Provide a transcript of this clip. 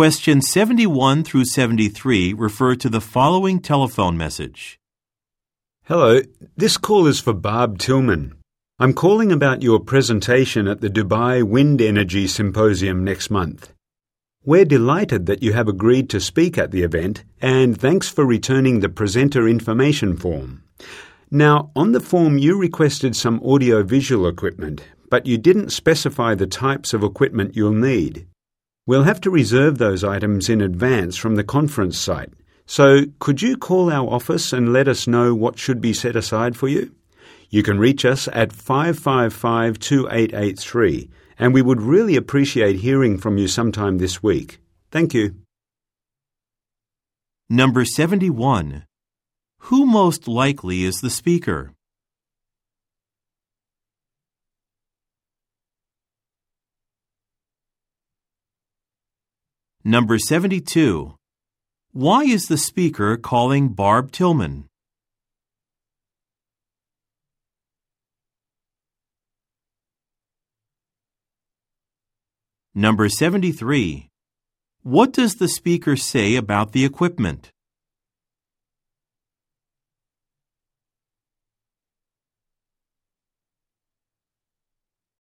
Questions 71 through 73 refer to the following telephone message. Hello, this call is for Barb Tillman. I'm calling about your presentation at the Dubai Wind Energy Symposium next month. We're delighted that you have agreed to speak at the event and thanks for returning the presenter information form. Now, on the form you requested some audio-visual equipment, but you didn't specify the types of equipment you'll need. We'll have to reserve those items in advance from the conference site. So, could you call our office and let us know what should be set aside for you? You can reach us at 555 2883, and we would really appreciate hearing from you sometime this week. Thank you. Number 71. Who most likely is the speaker? Number 72. Why is the speaker calling Barb Tillman? Number 73. What does the speaker say about the equipment?